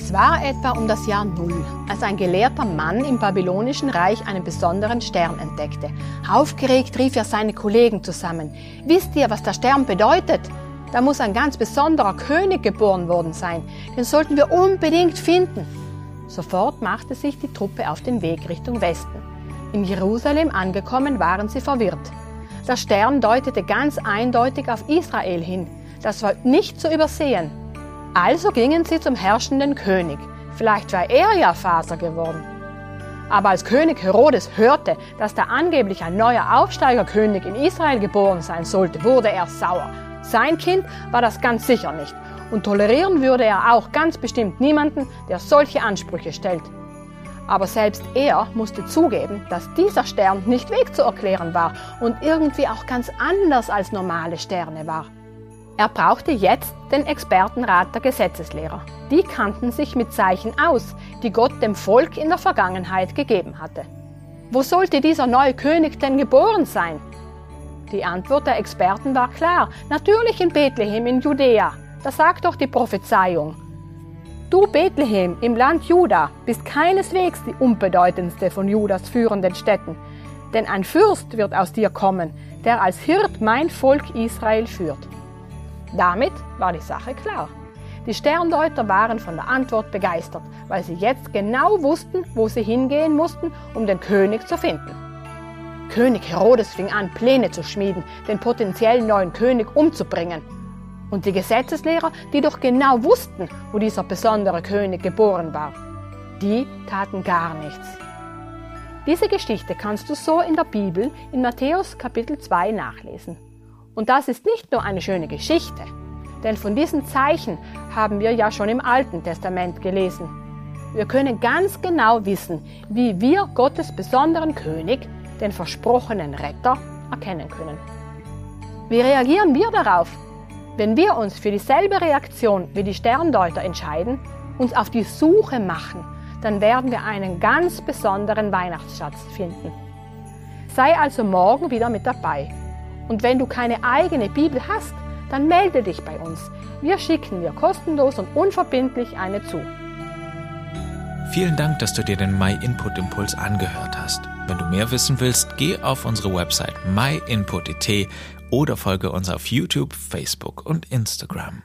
Es war etwa um das Jahr Null, als ein gelehrter Mann im babylonischen Reich einen besonderen Stern entdeckte. Aufgeregt rief er seine Kollegen zusammen. Wisst ihr, was der Stern bedeutet? Da muss ein ganz besonderer König geboren worden sein. Den sollten wir unbedingt finden. Sofort machte sich die Truppe auf den Weg Richtung Westen. In Jerusalem angekommen waren sie verwirrt. Der Stern deutete ganz eindeutig auf Israel hin. Das war nicht zu übersehen. Also gingen sie zum herrschenden König. Vielleicht war er ja Vater geworden. Aber als König Herodes hörte, dass da angeblich ein neuer Aufsteigerkönig in Israel geboren sein sollte, wurde er sauer. Sein Kind war das ganz sicher nicht. Und tolerieren würde er auch ganz bestimmt niemanden, der solche Ansprüche stellt. Aber selbst er musste zugeben, dass dieser Stern nicht wegzuerklären war und irgendwie auch ganz anders als normale Sterne war. Er brauchte jetzt den Expertenrat der Gesetzeslehrer. Die kannten sich mit Zeichen aus, die Gott dem Volk in der Vergangenheit gegeben hatte. Wo sollte dieser neue König denn geboren sein? Die Antwort der Experten war klar, natürlich in Bethlehem in Judäa. Das sagt doch die Prophezeiung. Du Bethlehem im Land Juda bist keineswegs die unbedeutendste von Judas führenden Städten, denn ein Fürst wird aus dir kommen, der als Hirt mein Volk Israel führt. Damit war die Sache klar. Die Sterndeuter waren von der Antwort begeistert, weil sie jetzt genau wussten, wo sie hingehen mussten, um den König zu finden. König Herodes fing an, Pläne zu schmieden, den potenziellen neuen König umzubringen. Und die Gesetzeslehrer, die doch genau wussten, wo dieser besondere König geboren war, die taten gar nichts. Diese Geschichte kannst du so in der Bibel in Matthäus Kapitel 2 nachlesen. Und das ist nicht nur eine schöne Geschichte, denn von diesen Zeichen haben wir ja schon im Alten Testament gelesen. Wir können ganz genau wissen, wie wir Gottes besonderen König, den versprochenen Retter, erkennen können. Wie reagieren wir darauf, wenn wir uns für dieselbe Reaktion wie die Sterndeuter entscheiden, uns auf die Suche machen, dann werden wir einen ganz besonderen Weihnachtsschatz finden. Sei also morgen wieder mit dabei und wenn du keine eigene Bibel hast, dann melde dich bei uns. Wir schicken dir kostenlos und unverbindlich eine zu. Vielen Dank, dass du dir den My Input Impuls angehört hast. Wenn du mehr wissen willst, geh auf unsere Website myinput.it oder folge uns auf YouTube, Facebook und Instagram.